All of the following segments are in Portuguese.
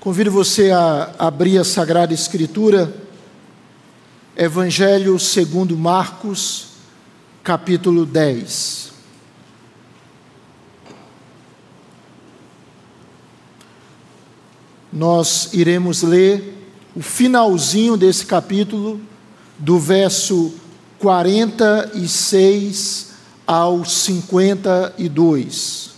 Convido você a abrir a Sagrada Escritura, Evangelho segundo Marcos, capítulo 10. Nós iremos ler o finalzinho desse capítulo, do verso 46 ao 52.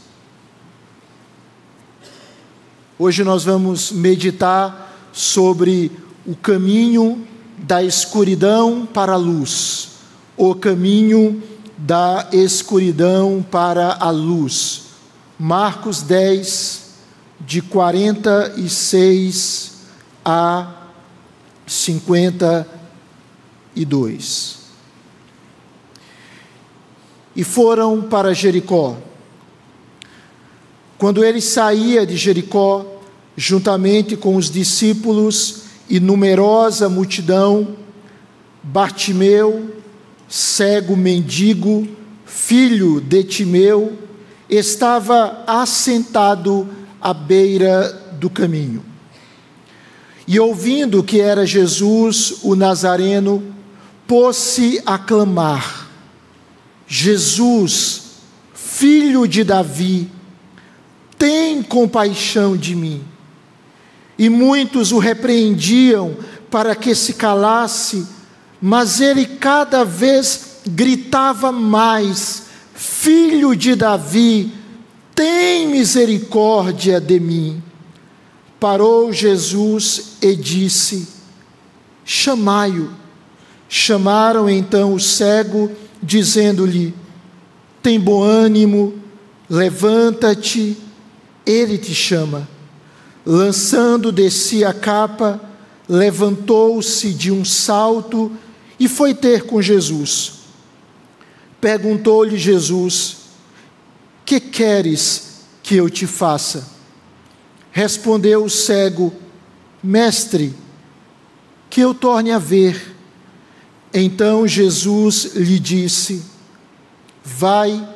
Hoje nós vamos meditar sobre o caminho da escuridão para a luz, o caminho da escuridão para a luz. Marcos 10, de 46 a 52. E foram para Jericó. Quando ele saía de Jericó, juntamente com os discípulos e numerosa multidão, Bartimeu, cego mendigo, filho de Timeu, estava assentado à beira do caminho. E ouvindo que era Jesus o Nazareno, pôs-se a clamar: Jesus, filho de Davi, tem compaixão de mim. E muitos o repreendiam para que se calasse, mas ele cada vez gritava mais: Filho de Davi, tem misericórdia de mim. Parou Jesus e disse: Chamai-o. Chamaram então o cego, dizendo-lhe: Tem bom ânimo, levanta-te ele te chama. Lançando de si a capa, levantou-se de um salto e foi ter com Jesus. Perguntou-lhe Jesus: Que queres que eu te faça? Respondeu o cego: Mestre, que eu torne a ver. Então Jesus lhe disse: Vai,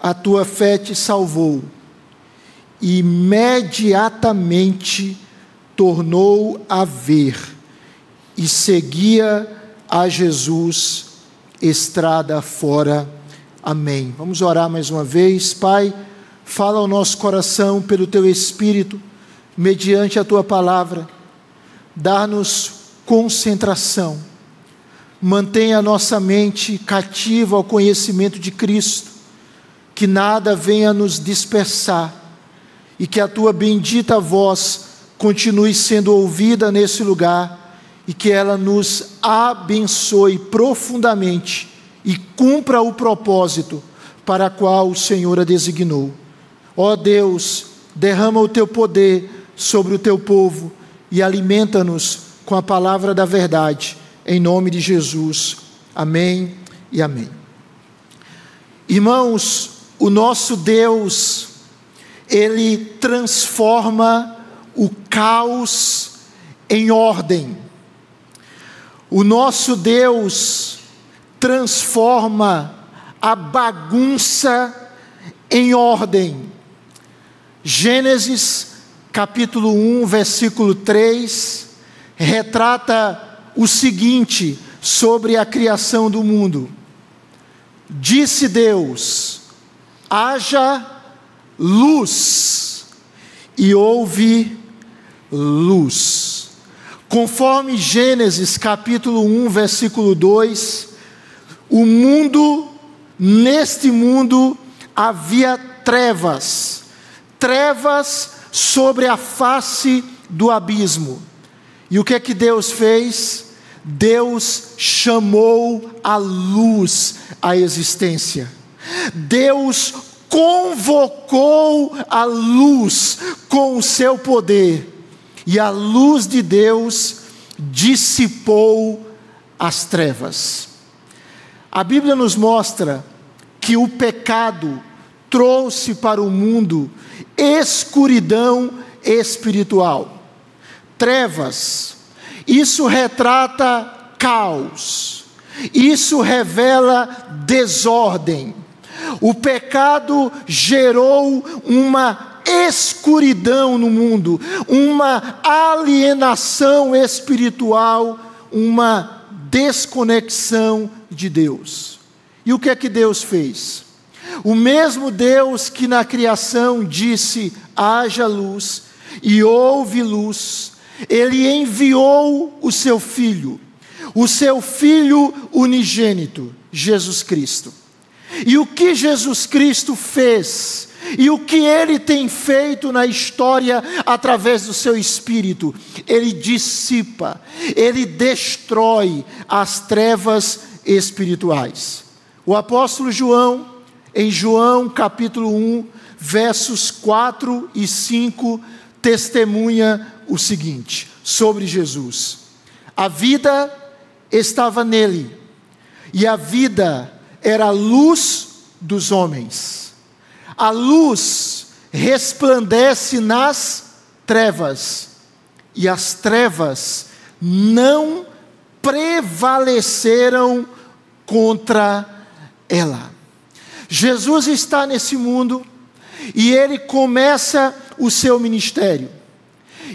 a tua fé te salvou imediatamente tornou a ver e seguia a Jesus estrada fora. Amém. Vamos orar mais uma vez. Pai, fala ao nosso coração pelo teu Espírito, mediante a tua palavra. Dá-nos concentração. Mantenha a nossa mente cativa ao conhecimento de Cristo. Que nada venha nos dispersar e que a tua bendita voz continue sendo ouvida nesse lugar e que ela nos abençoe profundamente e cumpra o propósito para qual o Senhor a designou. Ó Deus, derrama o teu poder sobre o teu povo e alimenta-nos com a palavra da verdade, em nome de Jesus. Amém e amém. Irmãos, o nosso Deus ele transforma o caos em ordem. O nosso Deus transforma a bagunça em ordem. Gênesis capítulo 1, versículo 3, retrata o seguinte sobre a criação do mundo: Disse Deus: haja luz, e houve luz. Conforme Gênesis capítulo 1, versículo 2, o mundo, neste mundo havia trevas, trevas sobre a face do abismo. E o que é que Deus fez? Deus chamou a luz à existência. Deus convocou a luz com o seu poder, e a luz de Deus dissipou as trevas. A Bíblia nos mostra que o pecado trouxe para o mundo escuridão espiritual, trevas. Isso retrata caos, isso revela desordem o pecado gerou uma escuridão no mundo, uma alienação espiritual, uma desconexão de Deus. E o que é que Deus fez? O mesmo Deus que na criação disse: haja luz, e houve luz, ele enviou o seu filho, o seu filho unigênito, Jesus Cristo. E o que Jesus Cristo fez, e o que ele tem feito na história através do seu espírito, ele dissipa, ele destrói as trevas espirituais. O apóstolo João, em João capítulo 1, versos 4 e 5, testemunha o seguinte sobre Jesus: a vida estava nele, e a vida era a luz dos homens. A luz resplandece nas trevas, e as trevas não prevaleceram contra ela. Jesus está nesse mundo e ele começa o seu ministério.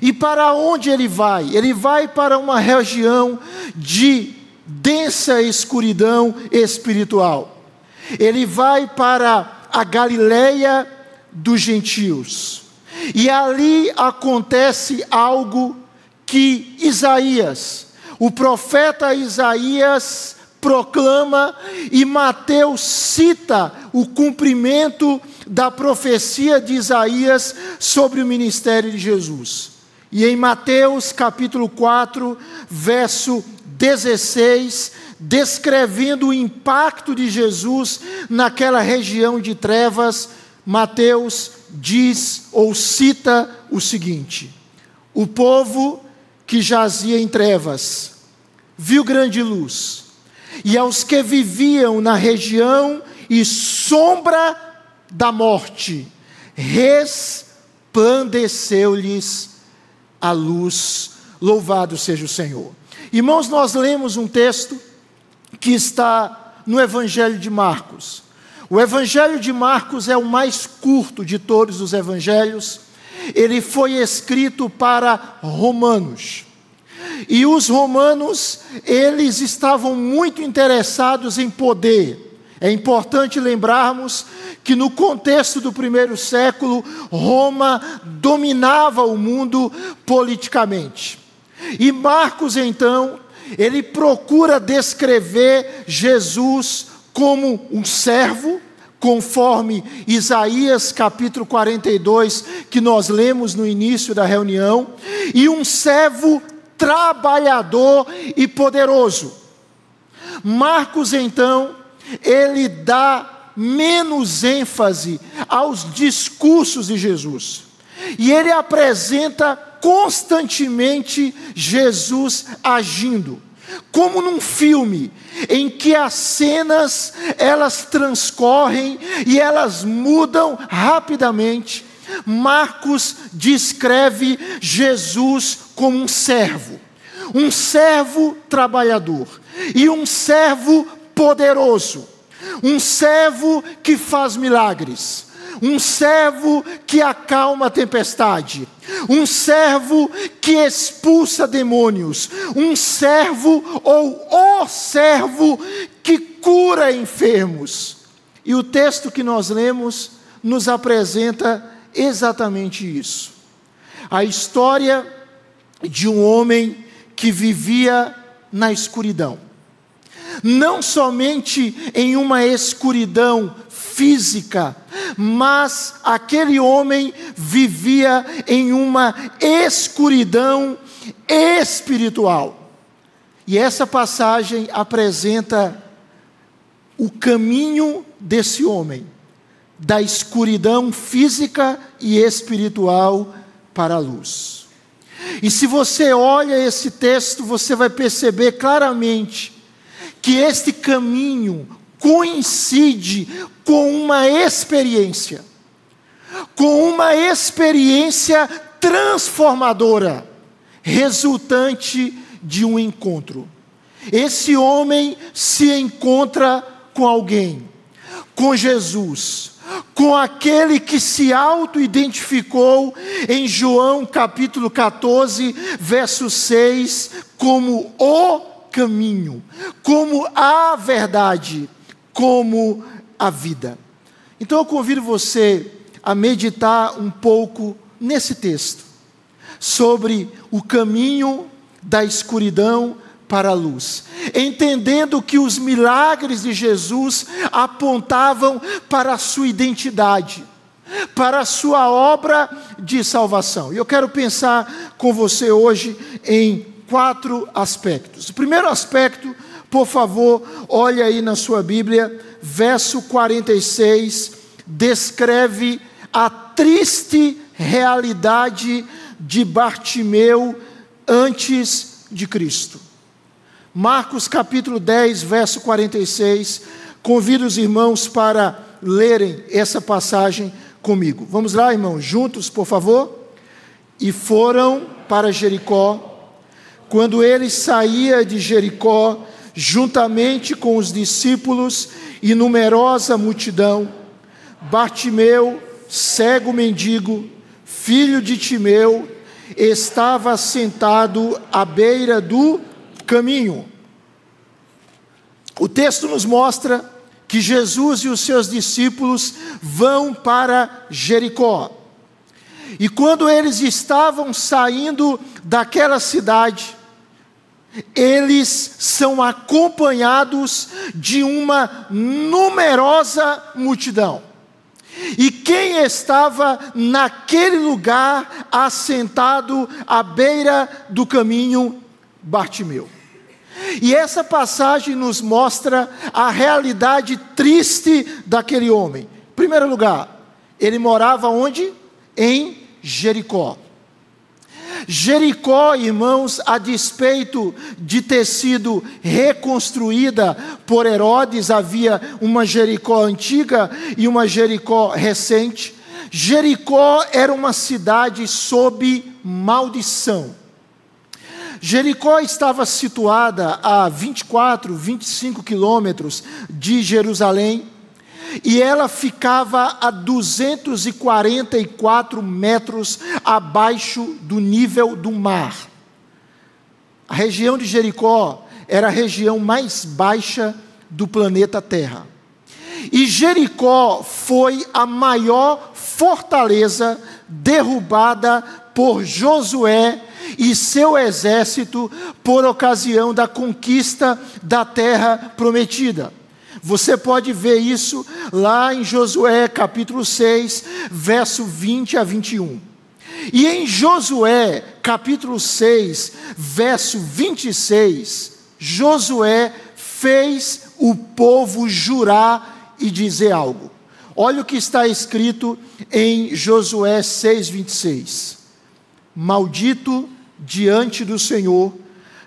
E para onde ele vai? Ele vai para uma região de densa escuridão espiritual. Ele vai para a Galileia dos gentios. E ali acontece algo que Isaías, o profeta Isaías, proclama e Mateus cita o cumprimento da profecia de Isaías sobre o ministério de Jesus. E em Mateus capítulo 4, verso 16, descrevendo o impacto de Jesus naquela região de trevas, Mateus diz ou cita o seguinte: O povo que jazia em trevas viu grande luz, e aos que viviam na região e sombra da morte, resplandeceu-lhes a luz. Louvado seja o Senhor. Irmãos, nós lemos um texto que está no Evangelho de Marcos. O Evangelho de Marcos é o mais curto de todos os evangelhos. Ele foi escrito para romanos. E os romanos, eles estavam muito interessados em poder. É importante lembrarmos que no contexto do primeiro século, Roma dominava o mundo politicamente. E Marcos, então, ele procura descrever Jesus como um servo, conforme Isaías capítulo 42, que nós lemos no início da reunião, e um servo trabalhador e poderoso. Marcos, então, ele dá menos ênfase aos discursos de Jesus. E ele apresenta constantemente Jesus agindo, como num filme em que as cenas elas transcorrem e elas mudam rapidamente. Marcos descreve Jesus como um servo, um servo trabalhador e um servo poderoso, um servo que faz milagres, um servo que acalma a tempestade, um servo que expulsa demônios, um servo ou o servo que cura enfermos. E o texto que nós lemos nos apresenta exatamente isso. A história de um homem que vivia na escuridão não somente em uma escuridão física, mas aquele homem vivia em uma escuridão espiritual. E essa passagem apresenta o caminho desse homem, da escuridão física e espiritual para a luz. E se você olha esse texto, você vai perceber claramente que este caminho coincide com uma experiência, com uma experiência transformadora, resultante de um encontro. Esse homem se encontra com alguém, com Jesus, com aquele que se auto-identificou em João capítulo 14, verso 6, como o caminho, como a verdade, como a vida. Então eu convido você a meditar um pouco nesse texto, sobre o caminho da escuridão para a luz, entendendo que os milagres de Jesus apontavam para a sua identidade, para a sua obra de salvação. E eu quero pensar com você hoje em quatro aspectos. O primeiro aspecto, por favor, olhe aí na sua Bíblia, verso 46, descreve a triste realidade de Bartimeu antes de Cristo. Marcos capítulo 10, verso 46. Convido os irmãos para lerem essa passagem comigo. Vamos lá, irmãos, juntos, por favor. E foram para Jericó. Quando ele saía de Jericó, juntamente com os discípulos e numerosa multidão, Bartimeu, cego mendigo, filho de Timeu, estava sentado à beira do caminho. O texto nos mostra que Jesus e os seus discípulos vão para Jericó. E quando eles estavam saindo daquela cidade, eles são acompanhados de uma numerosa multidão. E quem estava naquele lugar assentado à beira do caminho? Bartimeu. E essa passagem nos mostra a realidade triste daquele homem. Em primeiro lugar, ele morava onde? Em Jericó. Jericó, irmãos, a despeito de ter sido reconstruída por Herodes, havia uma Jericó antiga e uma Jericó recente. Jericó era uma cidade sob maldição. Jericó estava situada a 24, 25 quilômetros de Jerusalém e ela ficava a 244 metros abaixo do nível do mar. A região de Jericó era a região mais baixa do planeta Terra. E Jericó foi a maior fortaleza derrubada por Josué e seu exército por ocasião da conquista da terra prometida. Você pode ver isso lá em Josué capítulo 6, verso 20 a 21. E em Josué capítulo 6, verso 26, Josué fez o povo jurar e dizer algo. Olha o que está escrito em Josué 6, 26. Maldito diante do Senhor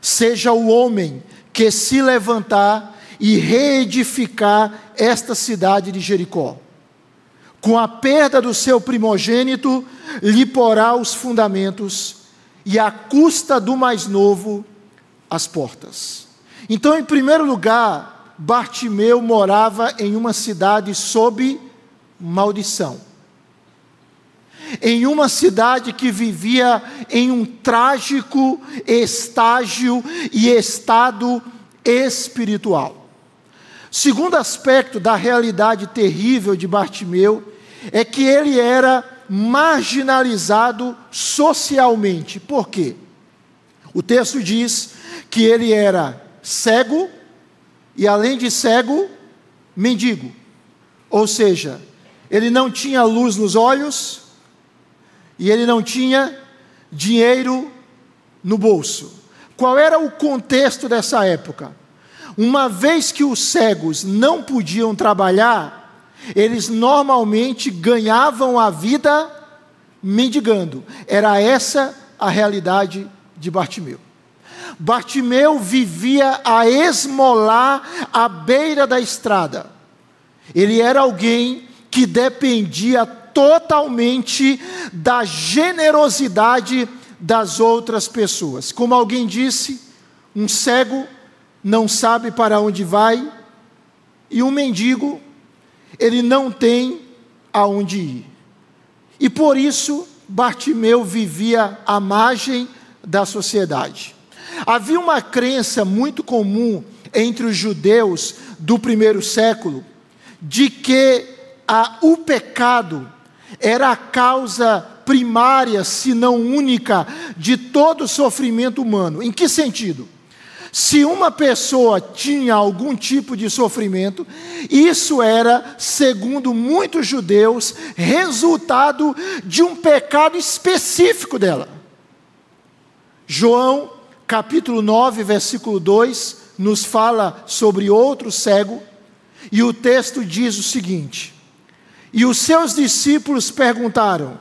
seja o homem que se levantar e reedificar esta cidade de Jericó. Com a perda do seu primogênito, lhe porá os fundamentos, e à custa do mais novo, as portas. Então, em primeiro lugar, Bartimeu morava em uma cidade sob maldição em uma cidade que vivia em um trágico estágio e estado espiritual. Segundo aspecto da realidade terrível de Bartimeu é que ele era marginalizado socialmente. Por quê? O texto diz que ele era cego e, além de cego, mendigo. Ou seja, ele não tinha luz nos olhos, e ele não tinha dinheiro no bolso. Qual era o contexto dessa época? Uma vez que os cegos não podiam trabalhar, eles normalmente ganhavam a vida mendigando. Era essa a realidade de Bartimeu. Bartimeu vivia a esmolar à beira da estrada. Ele era alguém que dependia totalmente da generosidade das outras pessoas. Como alguém disse, um cego não sabe para onde vai, e um mendigo, ele não tem aonde ir. E por isso Bartimeu vivia à margem da sociedade. Havia uma crença muito comum entre os judeus do primeiro século de que a, o pecado era a causa primária, se não única, de todo o sofrimento humano. Em que sentido? Se uma pessoa tinha algum tipo de sofrimento, isso era, segundo muitos judeus, resultado de um pecado específico dela. João, capítulo 9, versículo 2, nos fala sobre outro cego, e o texto diz o seguinte: E os seus discípulos perguntaram: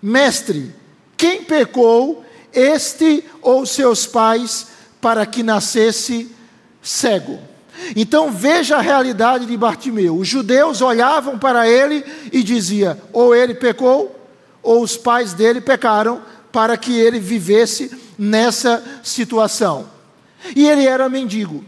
Mestre, quem pecou, este ou seus pais? Para que nascesse cego. Então veja a realidade de Bartimeu. Os judeus olhavam para ele e diziam: ou ele pecou, ou os pais dele pecaram, para que ele vivesse nessa situação. E ele era mendigo.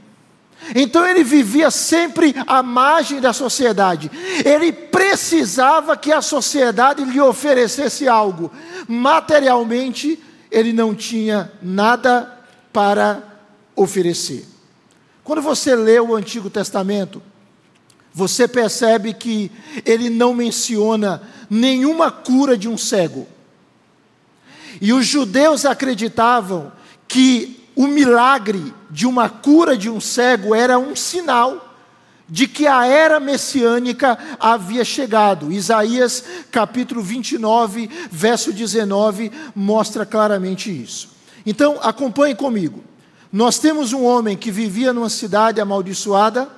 Então ele vivia sempre à margem da sociedade. Ele precisava que a sociedade lhe oferecesse algo. Materialmente, ele não tinha nada para oferecer. Quando você lê o Antigo Testamento, você percebe que ele não menciona nenhuma cura de um cego. E os judeus acreditavam que o milagre de uma cura de um cego era um sinal de que a era messiânica havia chegado. Isaías capítulo 29, verso 19, mostra claramente isso. Então, acompanhe comigo. Nós temos um homem que vivia numa cidade amaldiçoada,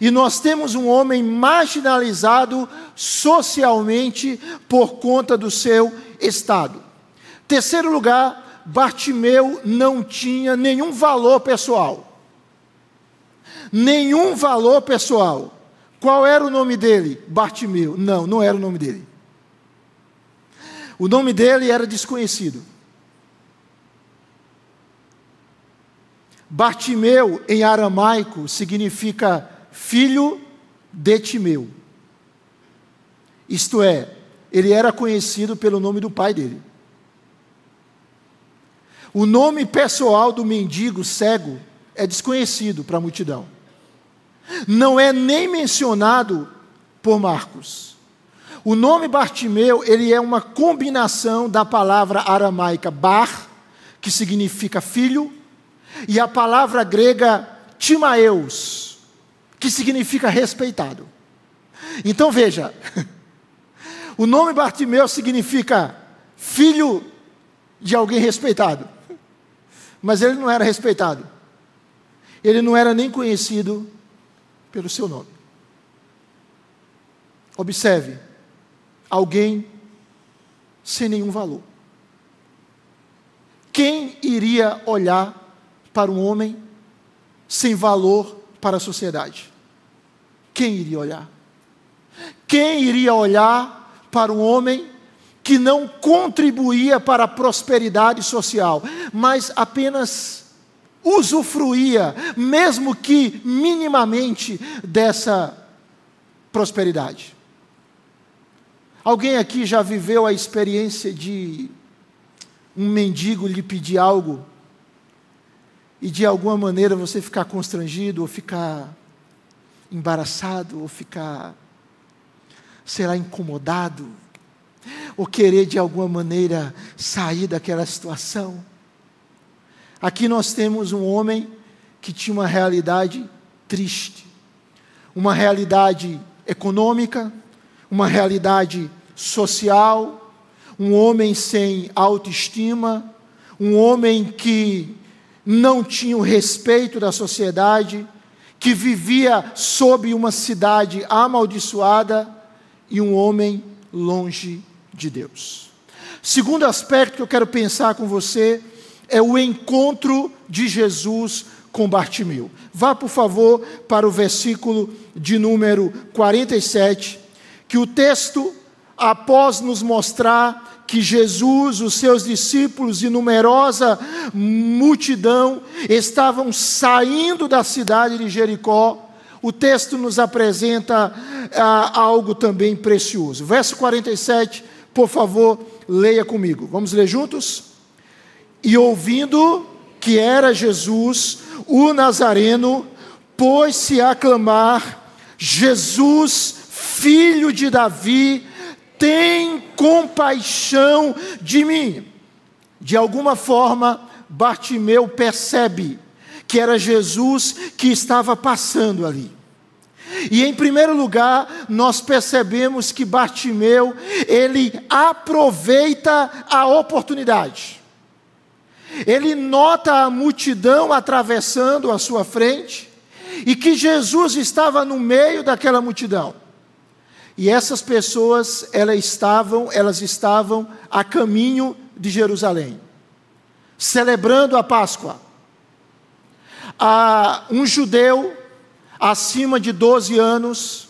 e nós temos um homem marginalizado socialmente por conta do seu estado. Terceiro lugar, Bartimeu não tinha nenhum valor pessoal. Nenhum valor pessoal. Qual era o nome dele? Bartimeu. Não, não era o nome dele. O nome dele era desconhecido. Bartimeu, em aramaico, significa filho de Timeu. Isto é, ele era conhecido pelo nome do pai dele. O nome pessoal do mendigo cego é desconhecido para a multidão. Não é nem mencionado por Marcos. O nome Bartimeu, ele é uma combinação da palavra aramaica bar, que significa filho, e a palavra grega timaeus, que significa respeitado. Então veja, o nome Bartimeu significa filho de alguém respeitado, mas ele não era respeitado, ele não era nem conhecido pelo seu nome. Observe, alguém sem nenhum valor. Quem iria olhar para um homem sem valor para a sociedade? Quem iria olhar? Quem iria olhar para um homem que não contribuía para a prosperidade social, mas apenas usufruía, mesmo que minimamente, dessa prosperidade? Alguém aqui já viveu a experiência de um mendigo lhe pedir algo e de alguma maneira você ficar constrangido, ou ficar embaraçado, ou ficar, será incomodado, ou querer de alguma maneira sair daquela situação. Aqui nós temos um homem que tinha uma realidade triste, uma realidade econômica, uma realidade social, um homem sem autoestima, um homem que não tinha o respeito da sociedade, que vivia sob uma cidade amaldiçoada e um homem longe de Deus. Segundo aspecto que eu quero pensar com você é o encontro de Jesus com Bartimeu. Vá, por favor, para o versículo de número 47, que o texto, após nos mostrar que Jesus, os seus discípulos e numerosa multidão estavam saindo da cidade de Jericó. o texto nos apresenta ah, algo também precioso. Verso 47, por favor, leia comigo. Vamos ler juntos? E ouvindo que era Jesus, o Nazareno, pôs-se a clamar: Jesus, filho de Davi, tem compaixão de mim. De alguma forma, Bartimeu percebe que era Jesus que estava passando ali. E em primeiro lugar, nós percebemos que Bartimeu, ele aproveita a oportunidade. Ele nota a multidão atravessando a sua frente e que Jesus estava no meio daquela multidão. E essas pessoas, elas estavam, elas estavam a caminho de Jerusalém, celebrando a Páscoa. Ah, um judeu acima de 12 anos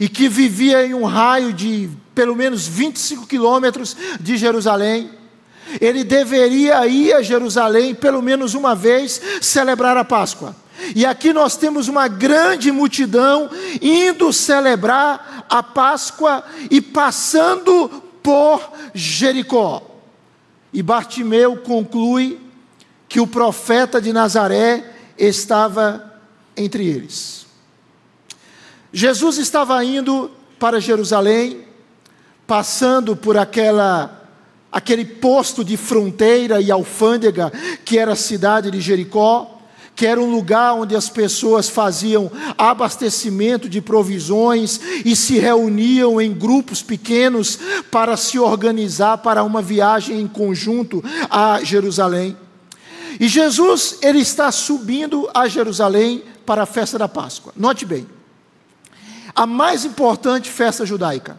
e que vivia em um raio de pelo menos 25 quilômetros de Jerusalém, ele deveria ir a Jerusalém pelo menos uma vez celebrar a Páscoa. E aqui nós temos uma grande multidão indo celebrar a Páscoa e passando por Jericó. E Bartimeu conclui que o profeta de Nazaré estava entre eles. Jesus estava indo para Jerusalém, passando por aquela aquele posto de fronteira e alfândega que era a cidade de Jericó que era um lugar onde as pessoas faziam abastecimento de provisões e se reuniam em grupos pequenos para se organizar para uma viagem em conjunto a Jerusalém. E Jesus, ele está subindo a Jerusalém para a festa da Páscoa. Note bem, a mais importante festa judaica.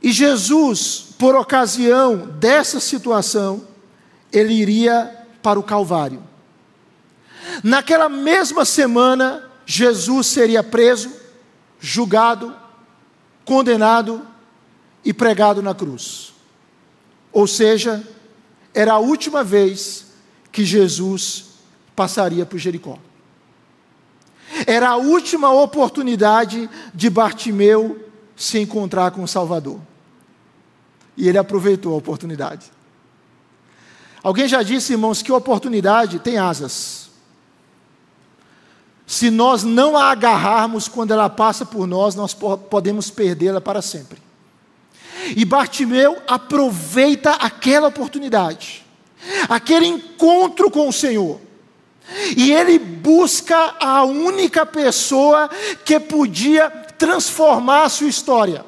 E Jesus, por ocasião dessa situação, ele iria para o Calvário. Naquela mesma semana, Jesus seria preso, julgado, condenado e pregado na cruz. Ou seja, era a última vez que Jesus passaria por Jericó. Era a última oportunidade de Bartimeu se encontrar com o Salvador. E ele aproveitou a oportunidade. Alguém já disse, irmãos, que oportunidade tem asas. Se nós não a agarrarmos quando ela passa por nós, nós podemos perdê-la para sempre. E Bartimeu aproveita aquela oportunidade, aquele encontro com o Senhor. E ele busca a única pessoa que podia transformar a sua história,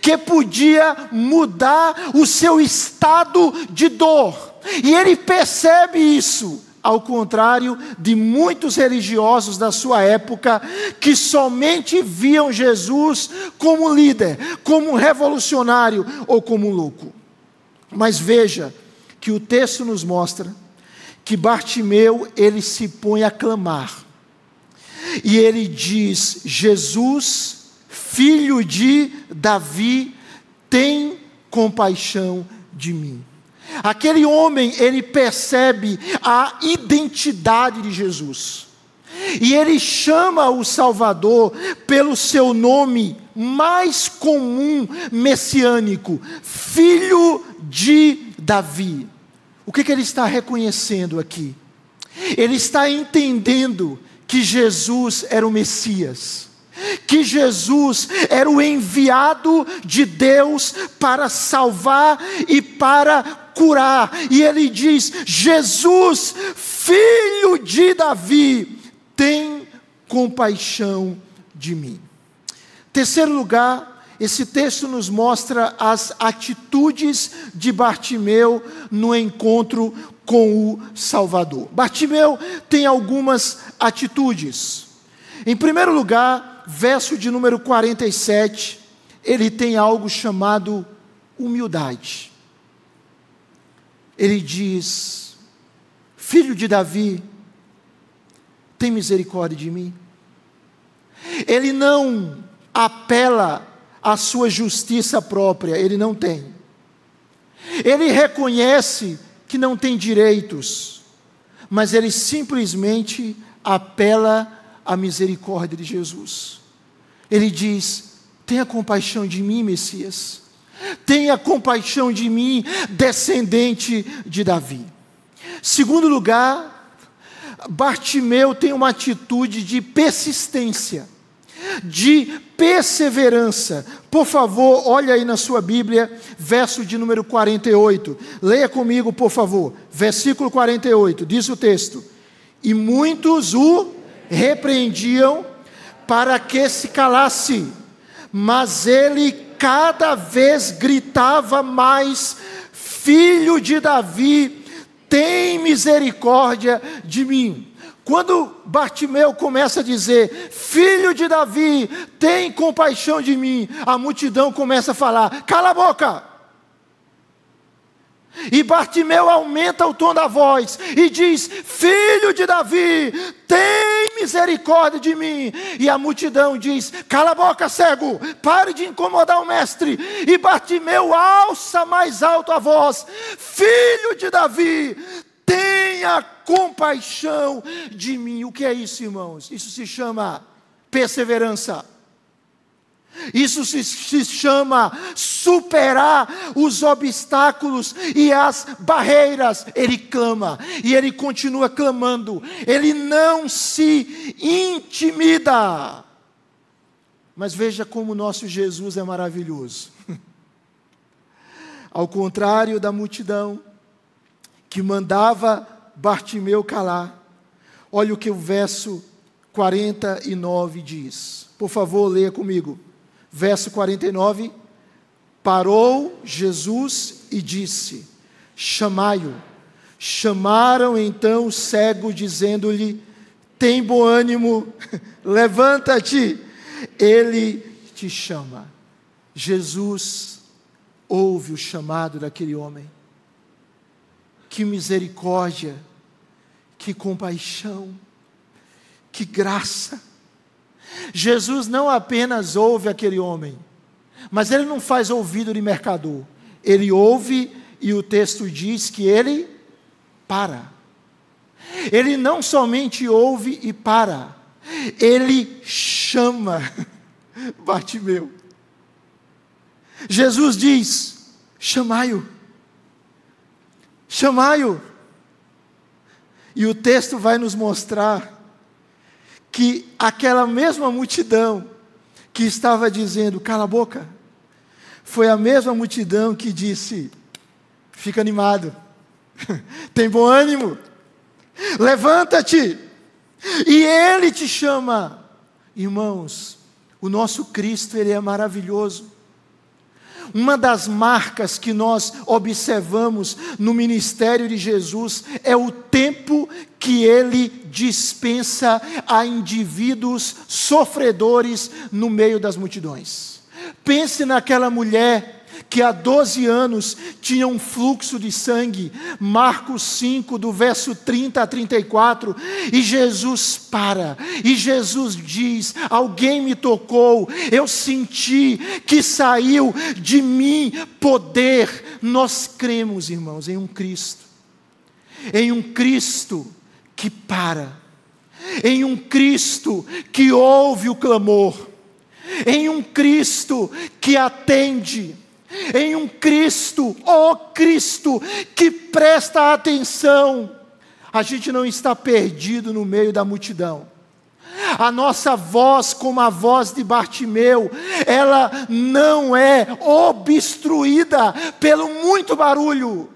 que podia mudar o seu estado de dor. E ele percebe isso ao contrário de muitos religiosos da sua época, que somente viam Jesus como líder, como revolucionário ou como louco. Mas veja que o texto nos mostra que Bartimeu ele se põe a clamar. E ele diz: Jesus, filho de Davi, tem compaixão de mim. Aquele homem, ele percebe a identidade de Jesus. E ele chama o Salvador pelo seu nome mais comum messiânico, filho de Davi. O que, que ele está reconhecendo aqui? Ele está entendendo que Jesus era o Messias que Jesus era o enviado de Deus para salvar e para curar. E ele diz: Jesus, filho de Davi, tem compaixão de mim. Terceiro lugar, esse texto nos mostra as atitudes de Bartimeu no encontro com o Salvador. Bartimeu tem algumas atitudes. Em primeiro lugar, verso de número 47, ele tem algo chamado humildade. Ele diz: Filho de Davi, tem misericórdia de mim. Ele não apela à sua justiça própria, ele não tem. Ele reconhece que não tem direitos, mas ele simplesmente apela a misericórdia de Jesus. Ele diz: Tenha compaixão de mim, Messias. Tenha compaixão de mim, descendente de Davi. Segundo lugar, Bartimeu tem uma atitude de persistência, de perseverança. Por favor, olha aí na sua Bíblia, verso de número 48. Leia comigo, por favor. Versículo 48, diz o texto: E muitos o repreendiam para que se calasse, mas ele cada vez gritava mais: Filho de Davi, tem misericórdia de mim. Quando Bartimeu começa a dizer, filho de Davi, tem compaixão de mim, a multidão começa a falar, cala a boca. E Bartimeu aumenta o tom da voz e diz: Filho de Davi, tem misericórdia de mim. E a multidão diz: Cala a boca, cego, pare de incomodar o mestre. E Bartimeu alça mais alto a voz: Filho de Davi, tenha compaixão de mim. O que é isso, irmãos? Isso se chama perseverança. Isso se, se, chama superar os obstáculos e as barreiras. Ele clama e ele continua clamando. Ele não se intimida. Mas veja como o nosso Jesus é maravilhoso. Ao contrário da multidão que mandava Bartimeu calar, olha o que o verso 49 diz. Por favor, leia comigo verso 49, parou Jesus e disse: Chamai-o. Chamaram então o cego, dizendo-lhe: Tem bom ânimo, levanta-te, ele te chama. Jesus ouve o chamado daquele homem. Que misericórdia, que compaixão, que graça Jesus não apenas ouve aquele homem, mas ele não faz ouvido de mercador. Ele ouve e o texto diz que ele para. Ele não somente ouve e para, ele chama Bartimeu. Jesus diz: chamai-o, chamai-o. E o texto vai nos mostrar que aquela mesma multidão que estava dizendo, cala a boca, foi a mesma multidão que disse, fica animado, tem bom ânimo, levanta-te, e Ele te chama. Irmãos, o nosso Cristo, Ele é maravilhoso. Uma das marcas que nós observamos no ministério de Jesus é o tempo que ele dispensa a indivíduos sofredores no meio das multidões. Pense naquela mulher que há 12 anos tinha um fluxo de sangue, Marcos 5, do verso 30 a 34, e Jesus para, e Jesus diz: Alguém me tocou, eu senti que saiu de mim poder. Nós cremos, irmãos, em um Cristo, em um Cristo que para, em um Cristo que ouve o clamor, em um Cristo que atende em um Cristo, ó oh Cristo, que presta atenção. A gente não está perdido no meio da multidão. A nossa voz, como a voz de Bartimeu, ela não é obstruída pelo muito barulho.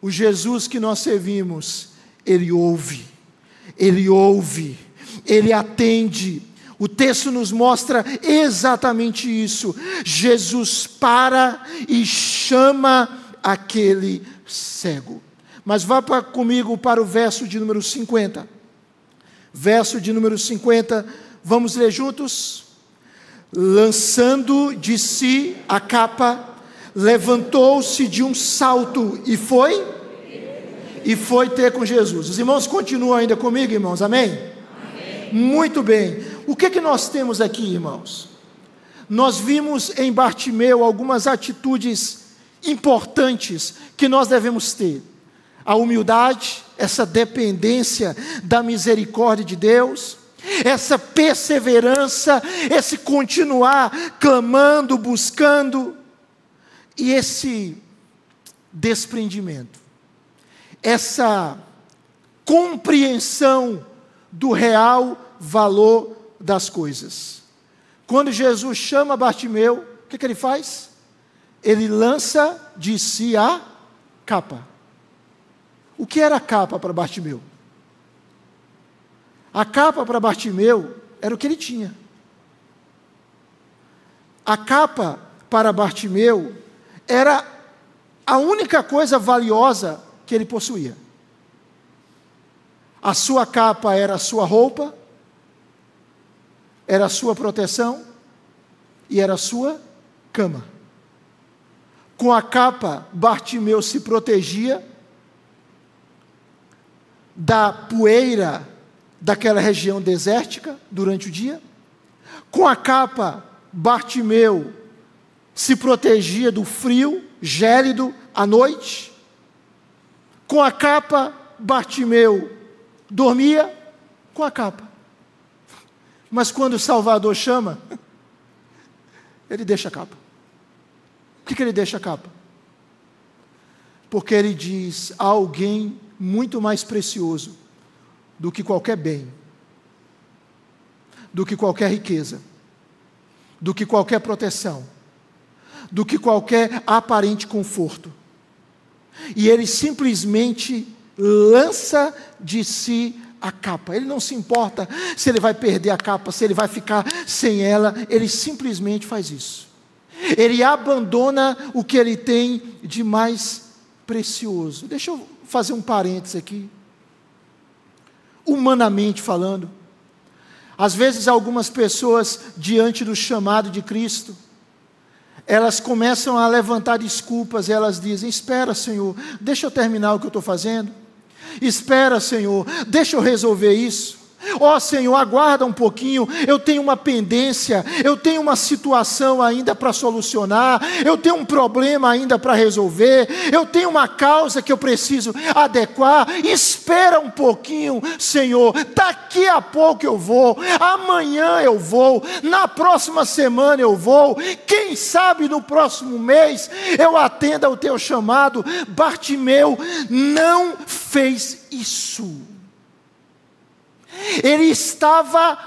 O Jesus que nós servimos, ele ouve, ele ouve, ele atende, o texto nos mostra exatamente isso. Jesus para e chama aquele cego. Mas vá pra, comigo para o verso de número 50. Verso de número 50, vamos ler juntos? Lançando de si a capa, levantou-se de um salto e foi? E foi ter com Jesus. Os irmãos continuam ainda comigo, irmãos, amém? amém. Muito bem. O que, que nós temos aqui, irmãos? Nós vimos em Bartimeu algumas atitudes importantes que nós devemos ter: a humildade, essa dependência da misericórdia de Deus, essa perseverança, esse continuar clamando, buscando, e esse desprendimento, essa compreensão do real valor das coisas. Quando Jesus chama Bartimeu, o que, que ele faz? Ele lança de si a capa. O que era a capa para Bartimeu? A capa para Bartimeu era o que ele tinha. A capa para Bartimeu era a única coisa valiosa que ele possuía. A sua capa era a sua roupa, era a sua proteção e era a sua cama. Com a capa, Bartimeu se protegia da poeira daquela região desértica durante o dia. Com a capa, Bartimeu se protegia do frio gélido à noite. Com a capa, Bartimeu dormia com a capa. Mas quando o Salvador chama, ele deixa a capa. Por que, que ele deixa a capa? Porque ele diz: há alguém muito mais precioso do que qualquer bem, do que qualquer riqueza, do que qualquer proteção, do que qualquer aparente conforto. E ele simplesmente lança de si a capa. Ele não se importa se ele vai perder a capa, se ele vai ficar sem ela, ele simplesmente faz isso. Ele abandona o que ele tem de mais precioso. Deixa eu fazer um parênteses aqui. Humanamente falando, às vezes algumas pessoas, diante do chamado de Cristo, elas começam a levantar desculpas, elas dizem: Espera, Senhor, deixa eu terminar o que eu estou fazendo. Espera, Senhor, deixa eu resolver isso. Ó oh, Senhor, aguarda um pouquinho, eu tenho uma pendência, eu tenho uma situação ainda para solucionar, eu tenho um problema ainda para resolver, eu tenho uma causa que eu preciso adequar. Espera um pouquinho, Senhor, daqui a pouco eu vou, amanhã eu vou, na próxima semana eu vou, quem sabe no próximo mês eu atenda o teu chamado. Bartimeu não fez isso. Ele estava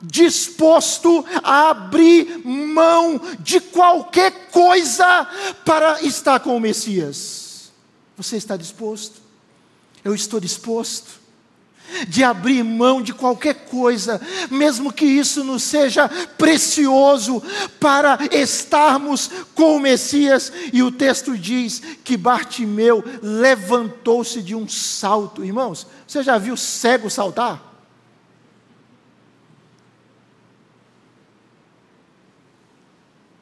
disposto a abrir mão de qualquer coisa para estar com o Messias. Você está disposto? Eu estou disposto de abrir mão de qualquer coisa, mesmo que isso nos seja precioso, para estarmos com o Messias. E o texto diz que Bartimeu levantou-se de um salto. Irmãos, você já viu cego saltar?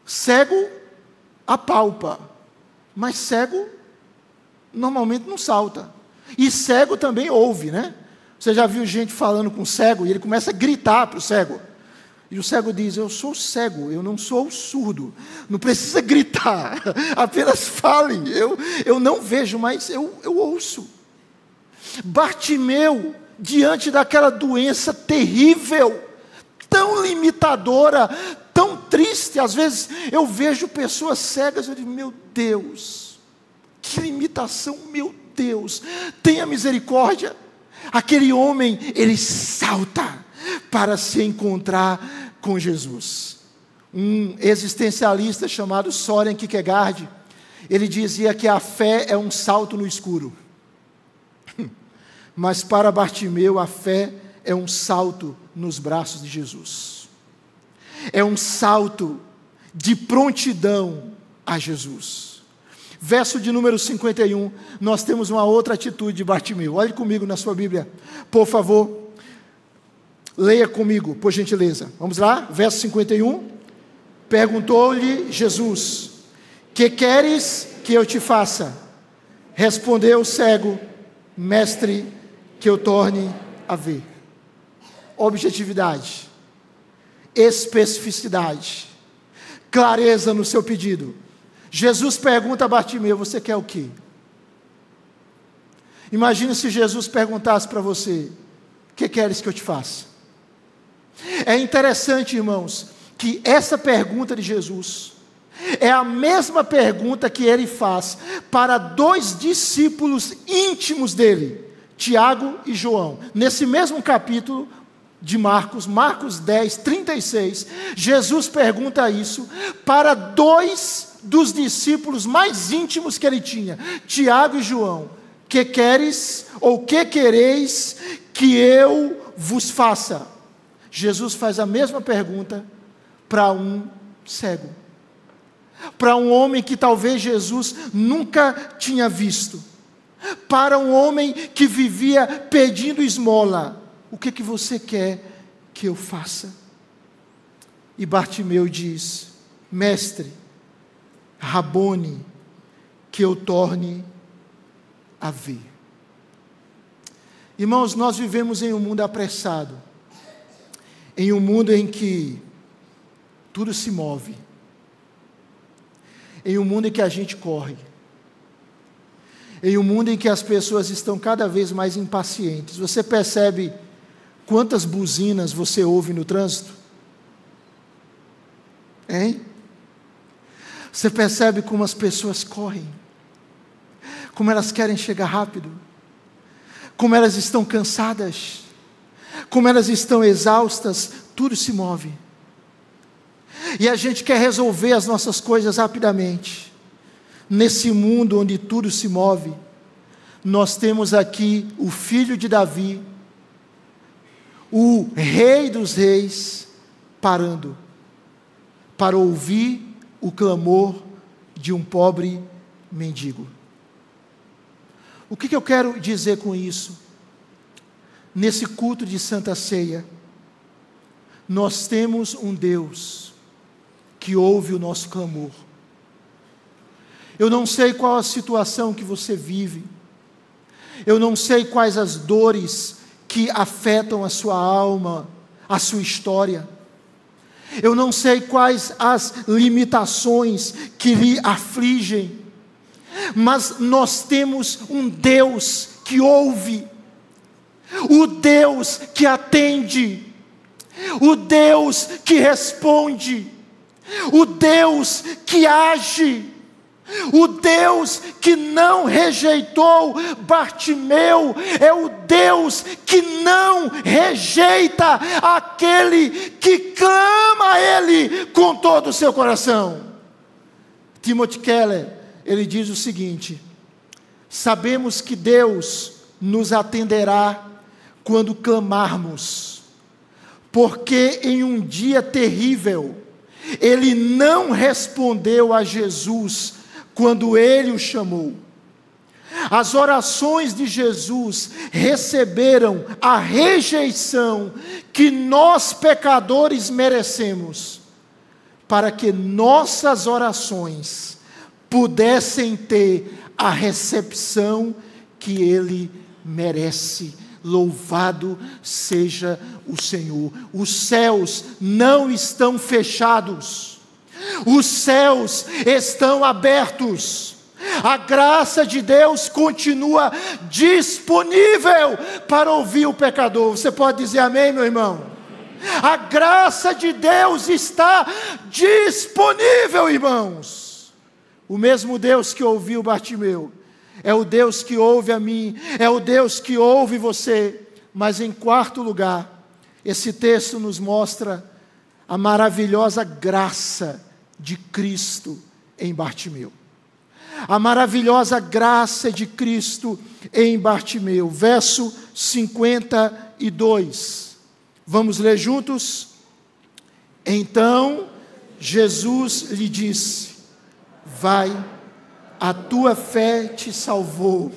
Cego apalpa, mas cego normalmente não salta. E cego também ouve, né? Você já viu gente falando com cego e ele começa a gritar para o cego. E o cego diz: Eu sou cego, eu não sou surdo. Não precisa gritar, apenas fale. Eu, eu não vejo, mas eu, eu ouço. Bartimeu, diante daquela doença terrível, tão limitadora, tão triste. Às vezes eu vejo pessoas cegas eu digo: Meu Deus, que limitação, meu Deus, tenha misericórdia. Aquele homem, ele salta para se encontrar com Jesus. Um existencialista chamado Soren Kierkegaard, ele dizia que a fé é um salto no escuro. Mas para Bartimeu, a fé é um salto nos braços de Jesus é um salto de prontidão a Jesus. Verso de número 51, nós temos uma outra atitude de Bartimeu. Olhe comigo na sua Bíblia, por favor. Leia comigo, por gentileza. Vamos lá, verso 51. Perguntou-lhe Jesus: Que queres que eu te faça? Respondeu o cego: Mestre, que eu torne a ver. Objetividade especificidade, clareza no seu pedido. Jesus pergunta a Bartimeu: Você quer o quê? Imagine se Jesus perguntasse para você: O que queres que eu te faça? É interessante, irmãos, que essa pergunta de Jesus é a mesma pergunta que ele faz para dois discípulos íntimos dele, Tiago e João. Nesse mesmo capítulo de Marcos, Marcos 10, 36, Jesus pergunta isso para dois dos discípulos mais íntimos que ele tinha, Tiago e João. Que queres ou que quereis que eu vos faça? Jesus faz a mesma pergunta para um cego, para um homem que talvez Jesus nunca tinha visto, para um homem que vivia pedindo esmola. O que, que você quer que eu faça? E Bartimeu diz: Mestre, Rabone, que eu torne a ver. Irmãos, nós vivemos em um mundo apressado em um mundo em que tudo se move, em um mundo em que a gente corre, em um mundo em que as pessoas estão cada vez mais impacientes. Você percebe quantas buzinas você ouve no trânsito? Hein? Você percebe como as pessoas correm, como elas querem chegar rápido, como elas estão cansadas como elas estão exaustas, tudo se move. E a gente quer resolver as nossas coisas rapidamente. Nesse mundo onde tudo se move, nós temos aqui o filho de Davi, o rei dos reis, parando para ouvir o clamor de um pobre mendigo. O que, que eu quero dizer com isso? nesse culto de Santa Ceia, nós temos um Deus que ouve o nosso clamor. Eu não sei qual a situação que você vive, eu não sei quais as dores que afetam a sua alma, a sua história. Eu não sei quais as limitações que lhe afligem, mas nós temos um Deus que ouve o Deus que atende, o Deus que responde, o Deus que age, o Deus que não rejeitou Bartimeu, é o Deus que não rejeita aquele que clama a Ele com todo o seu coração. Timothy Keller, ele diz o seguinte: sabemos que Deus nos atenderá quando clamarmos, porque em um dia terrível, ele não respondeu a Jesus quando ele o chamou. As orações de Jesus receberam a rejeição que nós pecadores merecemos, para que nossas orações pudessem ter a recepção que ele merece Louvado seja o Senhor. Os céus não estão fechados, os céus estão abertos. A graça de Deus continua disponível para ouvir o pecador. Você pode dizer amém, meu irmão? A graça de Deus está disponível, irmãos. O mesmo Deus que ouviu Bartimeu é o Deus que ouve a mim, é o Deus que ouve você. Mas em quarto lugar, esse texto nos mostra a maravilhosa graça de Cristo em Bartimeu. A maravilhosa graça de Cristo em Bartimeu. Verso 52. Vamos ler juntos? Então Jesus lhe disse: Vai a tua fé te salvou.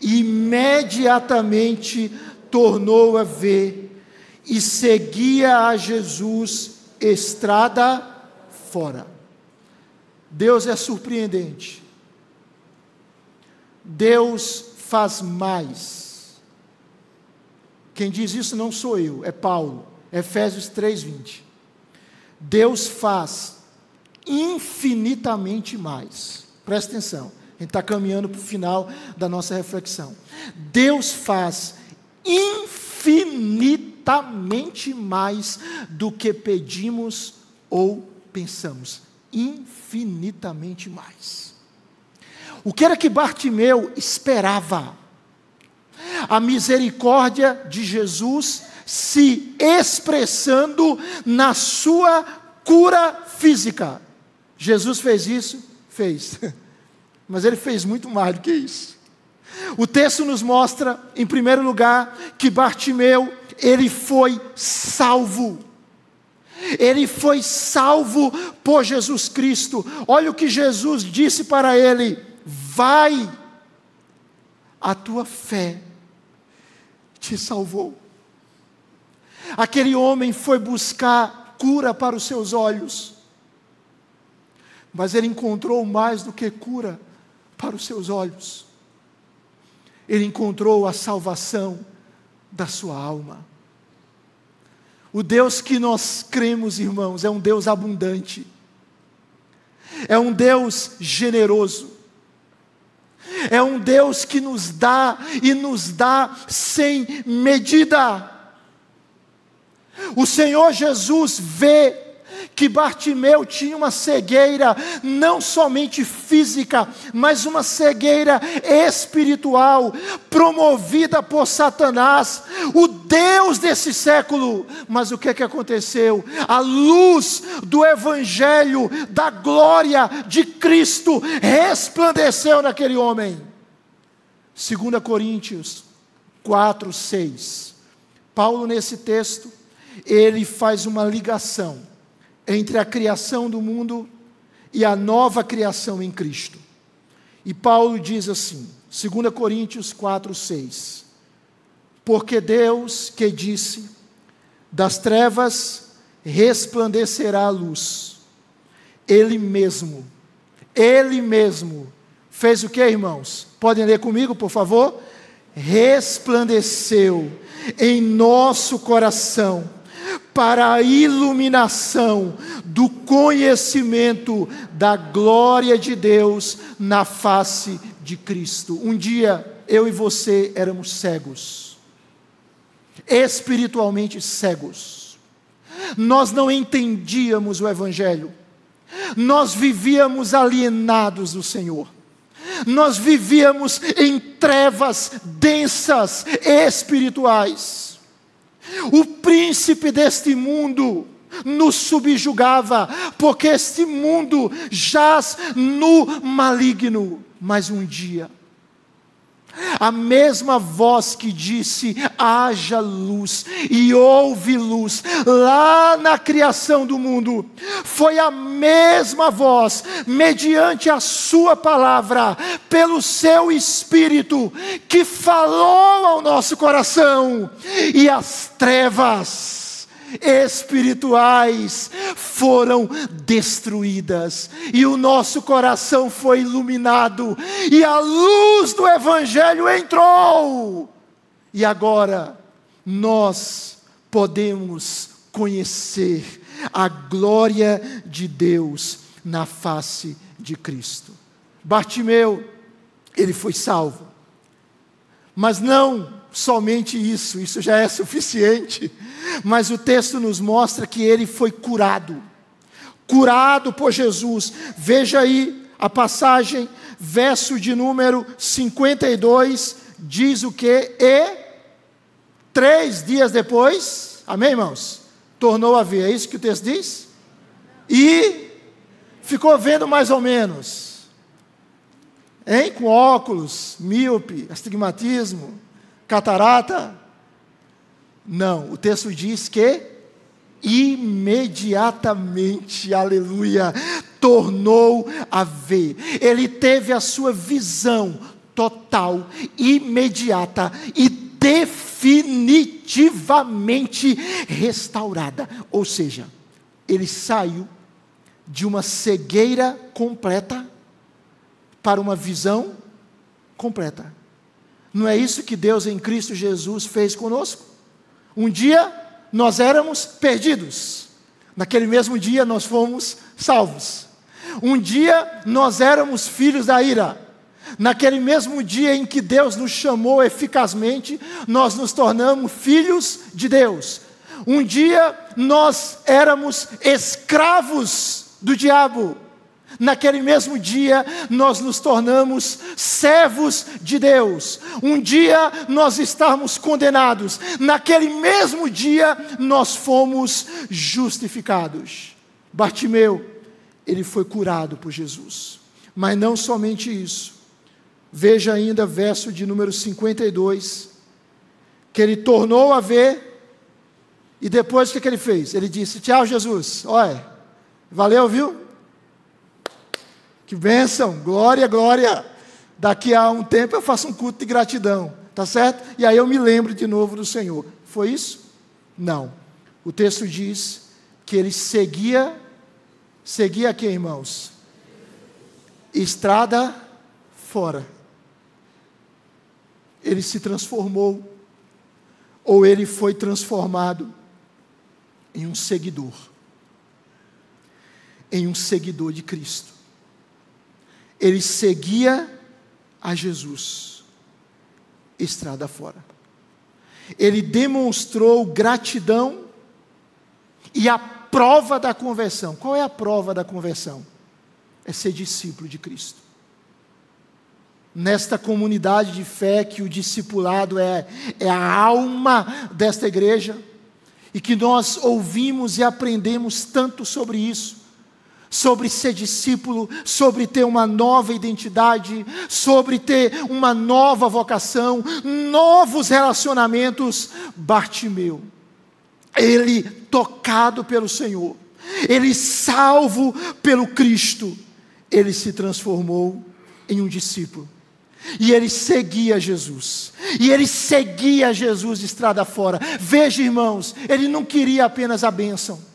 Imediatamente tornou a ver e seguia a Jesus estrada fora. Deus é surpreendente. Deus faz mais. Quem diz isso não sou eu, é Paulo. Efésios 3:20. Deus faz infinitamente mais Presta atenção, a gente está caminhando para o final da nossa reflexão. Deus faz infinitamente mais do que pedimos ou pensamos. Infinitamente mais. O que era que Bartimeu esperava? A misericórdia de Jesus se expressando na sua cura física. Jesus fez isso? Fez. Mas ele fez muito mais do que isso. O texto nos mostra, em primeiro lugar, que Bartimeu, ele foi salvo. Ele foi salvo por Jesus Cristo. Olha o que Jesus disse para ele: Vai, a tua fé te salvou. Aquele homem foi buscar cura para os seus olhos, mas ele encontrou mais do que cura para os seus olhos. Ele encontrou a salvação da sua alma. O Deus que nós cremos, irmãos, é um Deus abundante, é um Deus generoso, é um Deus que nos dá e nos dá sem medida. O Senhor Jesus vê que Bartimeu tinha uma cegueira, não somente física, mas uma cegueira espiritual, promovida por Satanás, o Deus desse século. Mas o que é que aconteceu? A luz do Evangelho, da glória de Cristo, resplandeceu naquele homem. 2 Coríntios 4, 6. Paulo, nesse texto, ele faz uma ligação entre a criação do mundo e a nova criação em Cristo. E Paulo diz assim, 2 Coríntios 4, 6: Porque Deus que disse, das trevas resplandecerá a luz, Ele mesmo, Ele mesmo, fez o que, irmãos? Podem ler comigo, por favor? Resplandeceu em nosso coração para a iluminação do conhecimento da glória de Deus na face de Cristo. Um dia eu e você éramos cegos, espiritualmente cegos. Nós não entendíamos o Evangelho, nós vivíamos alienados do Senhor. Nós vivíamos em trevas densas espirituais o príncipe deste mundo nos subjugava, porque este mundo jaz no maligno. Mas um dia, a mesma voz que disse: haja luz, e houve luz, lá na criação do mundo, foi a mesma voz, mediante a Sua palavra, pelo Seu Espírito, que falou ao nosso coração, e as trevas, espirituais foram destruídas, e o nosso coração foi iluminado, e a luz do Evangelho entrou, e agora nós podemos conhecer a glória de Deus na face de Cristo. Bartimeu, ele foi salvo, mas não somente isso, isso já é suficiente. Mas o texto nos mostra que ele foi curado. Curado por Jesus. Veja aí a passagem, verso de número 52, diz o que? E três dias depois, amém, irmãos? Tornou a ver, é isso que o texto diz? E ficou vendo mais ou menos. Hein? Com óculos, míope, astigmatismo catarata? Não, o texto diz que imediatamente, aleluia, tornou a ver. Ele teve a sua visão total, imediata e definitivamente restaurada. Ou seja, ele saiu de uma cegueira completa para uma visão completa. Não é isso que Deus em Cristo Jesus fez conosco? Um dia nós éramos perdidos, naquele mesmo dia nós fomos salvos. Um dia nós éramos filhos da ira, Naquele mesmo dia em que Deus nos chamou eficazmente, nós nos tornamos filhos de Deus. Um dia nós éramos escravos do diabo. Naquele mesmo dia, nós nos tornamos servos de Deus. Um dia nós estávamos condenados. Naquele mesmo dia, nós fomos justificados. Bartimeu, ele foi curado por Jesus. Mas não somente isso. Veja ainda verso de número 52, que ele tornou a ver, e depois o que, que ele fez? Ele disse: Tchau, Jesus. Olha, valeu, viu? Que bênção, glória, glória. Daqui a um tempo eu faço um culto de gratidão, tá certo? E aí eu me lembro de novo do Senhor. Foi isso? Não. O texto diz que ele seguia, seguia quem, irmãos? Estrada fora. Ele se transformou, ou ele foi transformado em um seguidor, em um seguidor de Cristo ele seguia a Jesus, estrada fora. Ele demonstrou gratidão e a prova da conversão. Qual é a prova da conversão? É ser discípulo de Cristo. Nesta comunidade de fé que o discipulado é, é a alma desta igreja, e que nós ouvimos e aprendemos tanto sobre isso sobre ser discípulo, sobre ter uma nova identidade, sobre ter uma nova vocação, novos relacionamentos. Bartimeu, ele tocado pelo Senhor, ele salvo pelo Cristo, ele se transformou em um discípulo. E ele seguia Jesus. E ele seguia Jesus estrada fora. Veja, irmãos, ele não queria apenas a bênção.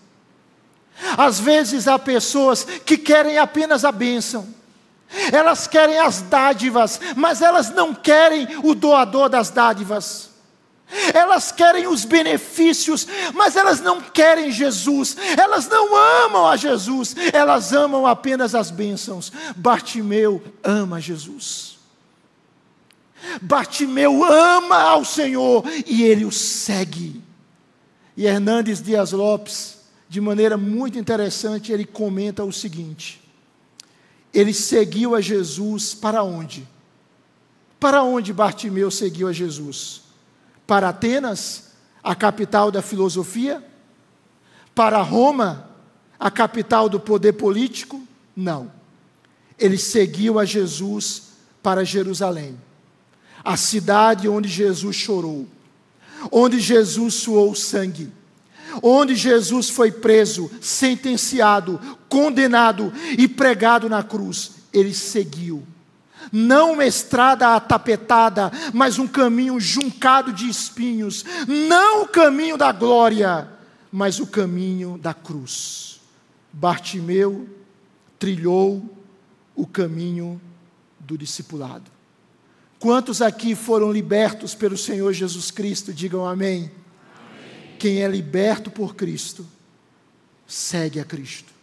Às vezes há pessoas que querem apenas a bênção, elas querem as dádivas, mas elas não querem o doador das dádivas. Elas querem os benefícios, mas elas não querem Jesus, elas não amam a Jesus, elas amam apenas as bênçãos. Bartimeu ama Jesus. Bartimeu ama ao Senhor e ele o segue. E Hernandes Dias Lopes, de maneira muito interessante, ele comenta o seguinte: ele seguiu a Jesus para onde? Para onde Bartimeu seguiu a Jesus? Para Atenas, a capital da filosofia? Para Roma, a capital do poder político? Não. Ele seguiu a Jesus para Jerusalém, a cidade onde Jesus chorou, onde Jesus suou sangue onde Jesus foi preso, sentenciado, condenado e pregado na cruz, ele seguiu. Não uma estrada atapetada, mas um caminho juncado de espinhos. Não o caminho da glória, mas o caminho da cruz. Bartimeu trilhou o caminho do discipulado. Quantos aqui foram libertos pelo Senhor Jesus Cristo? Digam amém. Quem é liberto por Cristo, segue a Cristo.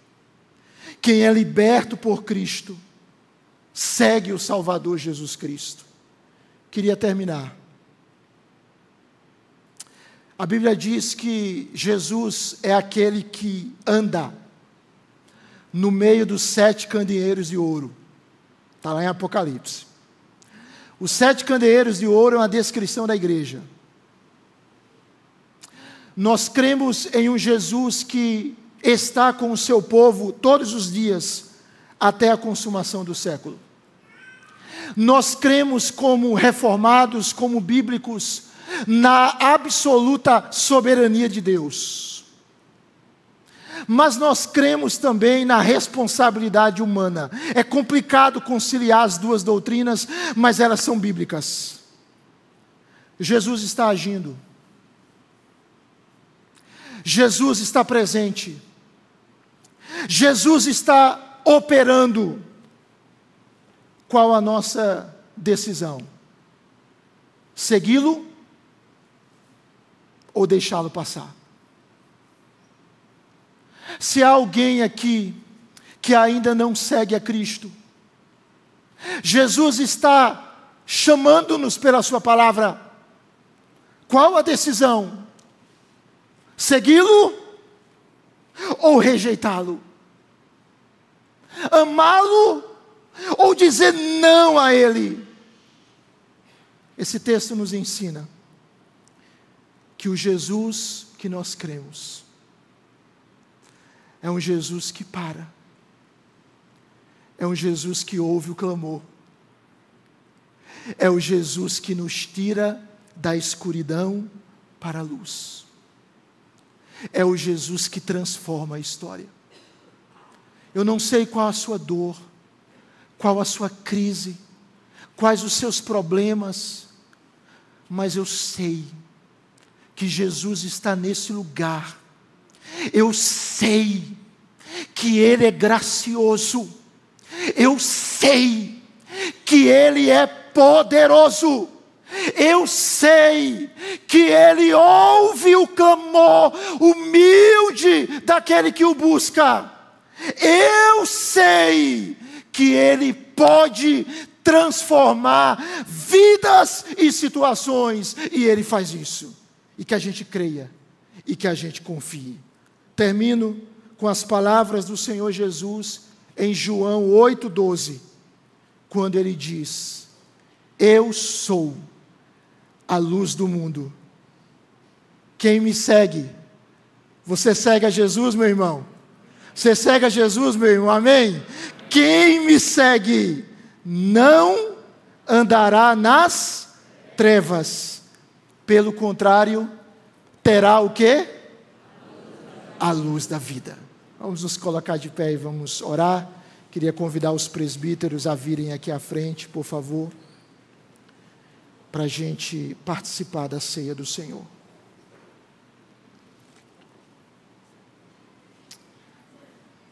Quem é liberto por Cristo, segue o Salvador Jesus Cristo. Queria terminar. A Bíblia diz que Jesus é aquele que anda no meio dos sete candeeiros de ouro. Está lá em Apocalipse. Os sete candeeiros de ouro é uma descrição da igreja. Nós cremos em um Jesus que está com o seu povo todos os dias até a consumação do século. Nós cremos como reformados, como bíblicos, na absoluta soberania de Deus. Mas nós cremos também na responsabilidade humana. É complicado conciliar as duas doutrinas, mas elas são bíblicas. Jesus está agindo. Jesus está presente. Jesus está operando. Qual a nossa decisão? Segui-lo ou deixá-lo passar? Se há alguém aqui que ainda não segue a Cristo, Jesus está chamando-nos pela Sua palavra. Qual a decisão? Segui-lo ou rejeitá-lo? Amá-lo ou dizer não a Ele? Esse texto nos ensina que o Jesus que nós cremos é um Jesus que para, é um Jesus que ouve o clamor, é o Jesus que nos tira da escuridão para a luz, é o Jesus que transforma a história. Eu não sei qual a sua dor, qual a sua crise, quais os seus problemas, mas eu sei que Jesus está nesse lugar. Eu sei que Ele é gracioso. Eu sei que Ele é poderoso. Eu sei que Ele ouve o clamor humilde daquele que o busca. Eu sei que Ele pode transformar vidas e situações, e Ele faz isso e que a gente creia e que a gente confie. Termino com as palavras do Senhor Jesus em João 8,12, quando ele diz: Eu sou a luz do mundo. Quem me segue? Você segue a Jesus, meu irmão? Você segue a Jesus, meu irmão? Amém? Quem me segue não andará nas trevas pelo contrário, terá o quê? A luz da vida. Vamos nos colocar de pé e vamos orar. Queria convidar os presbíteros a virem aqui à frente, por favor, para a gente participar da ceia do Senhor.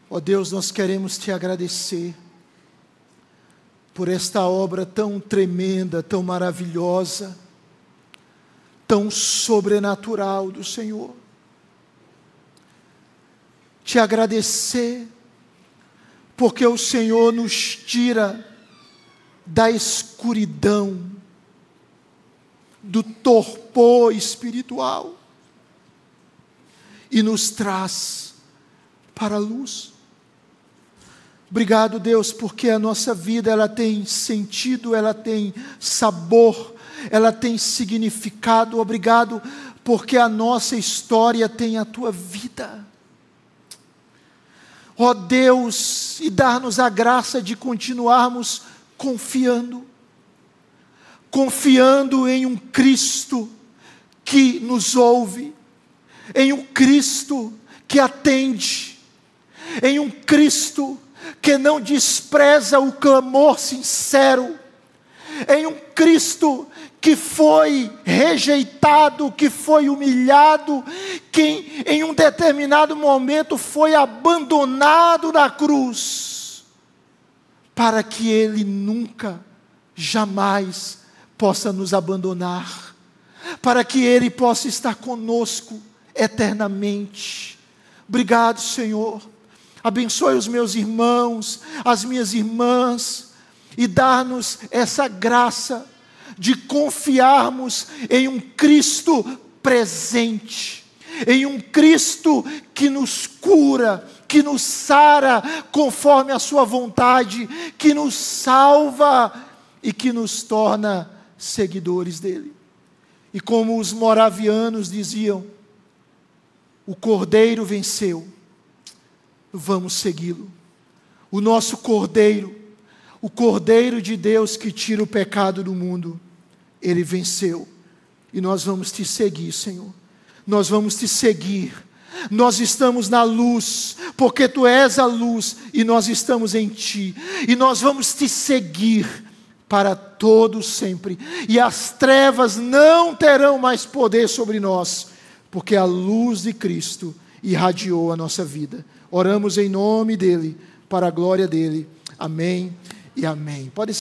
Ó oh Deus, nós queremos te agradecer por esta obra tão tremenda, tão maravilhosa tão sobrenatural do Senhor. Te agradecer, porque o Senhor nos tira da escuridão, do torpor espiritual e nos traz para a luz. Obrigado, Deus, porque a nossa vida ela tem sentido, ela tem sabor, ela tem significado. Obrigado, porque a nossa história tem a tua vida. Ó oh Deus, e dar-nos a graça de continuarmos confiando, confiando em um Cristo que nos ouve, em um Cristo que atende, em um Cristo que não despreza o clamor sincero, em um Cristo que foi rejeitado, que foi humilhado, que em um determinado momento foi abandonado na cruz, para que Ele nunca, jamais possa nos abandonar, para que Ele possa estar conosco eternamente. Obrigado, Senhor. Abençoe os meus irmãos, as minhas irmãs, e dar-nos essa graça de confiarmos em um Cristo presente, em um Cristo que nos cura, que nos sara conforme a Sua vontade, que nos salva e que nos torna seguidores dele. E como os moravianos diziam, o Cordeiro venceu, vamos segui-lo. O nosso Cordeiro, o Cordeiro de Deus que tira o pecado do mundo, ele venceu. E nós vamos te seguir, Senhor. Nós vamos te seguir. Nós estamos na luz, porque tu és a luz e nós estamos em ti. E nós vamos te seguir para todo sempre. E as trevas não terão mais poder sobre nós, porque a luz de Cristo irradiou a nossa vida. Oramos em nome dele, para a glória dele. Amém e amém. Pode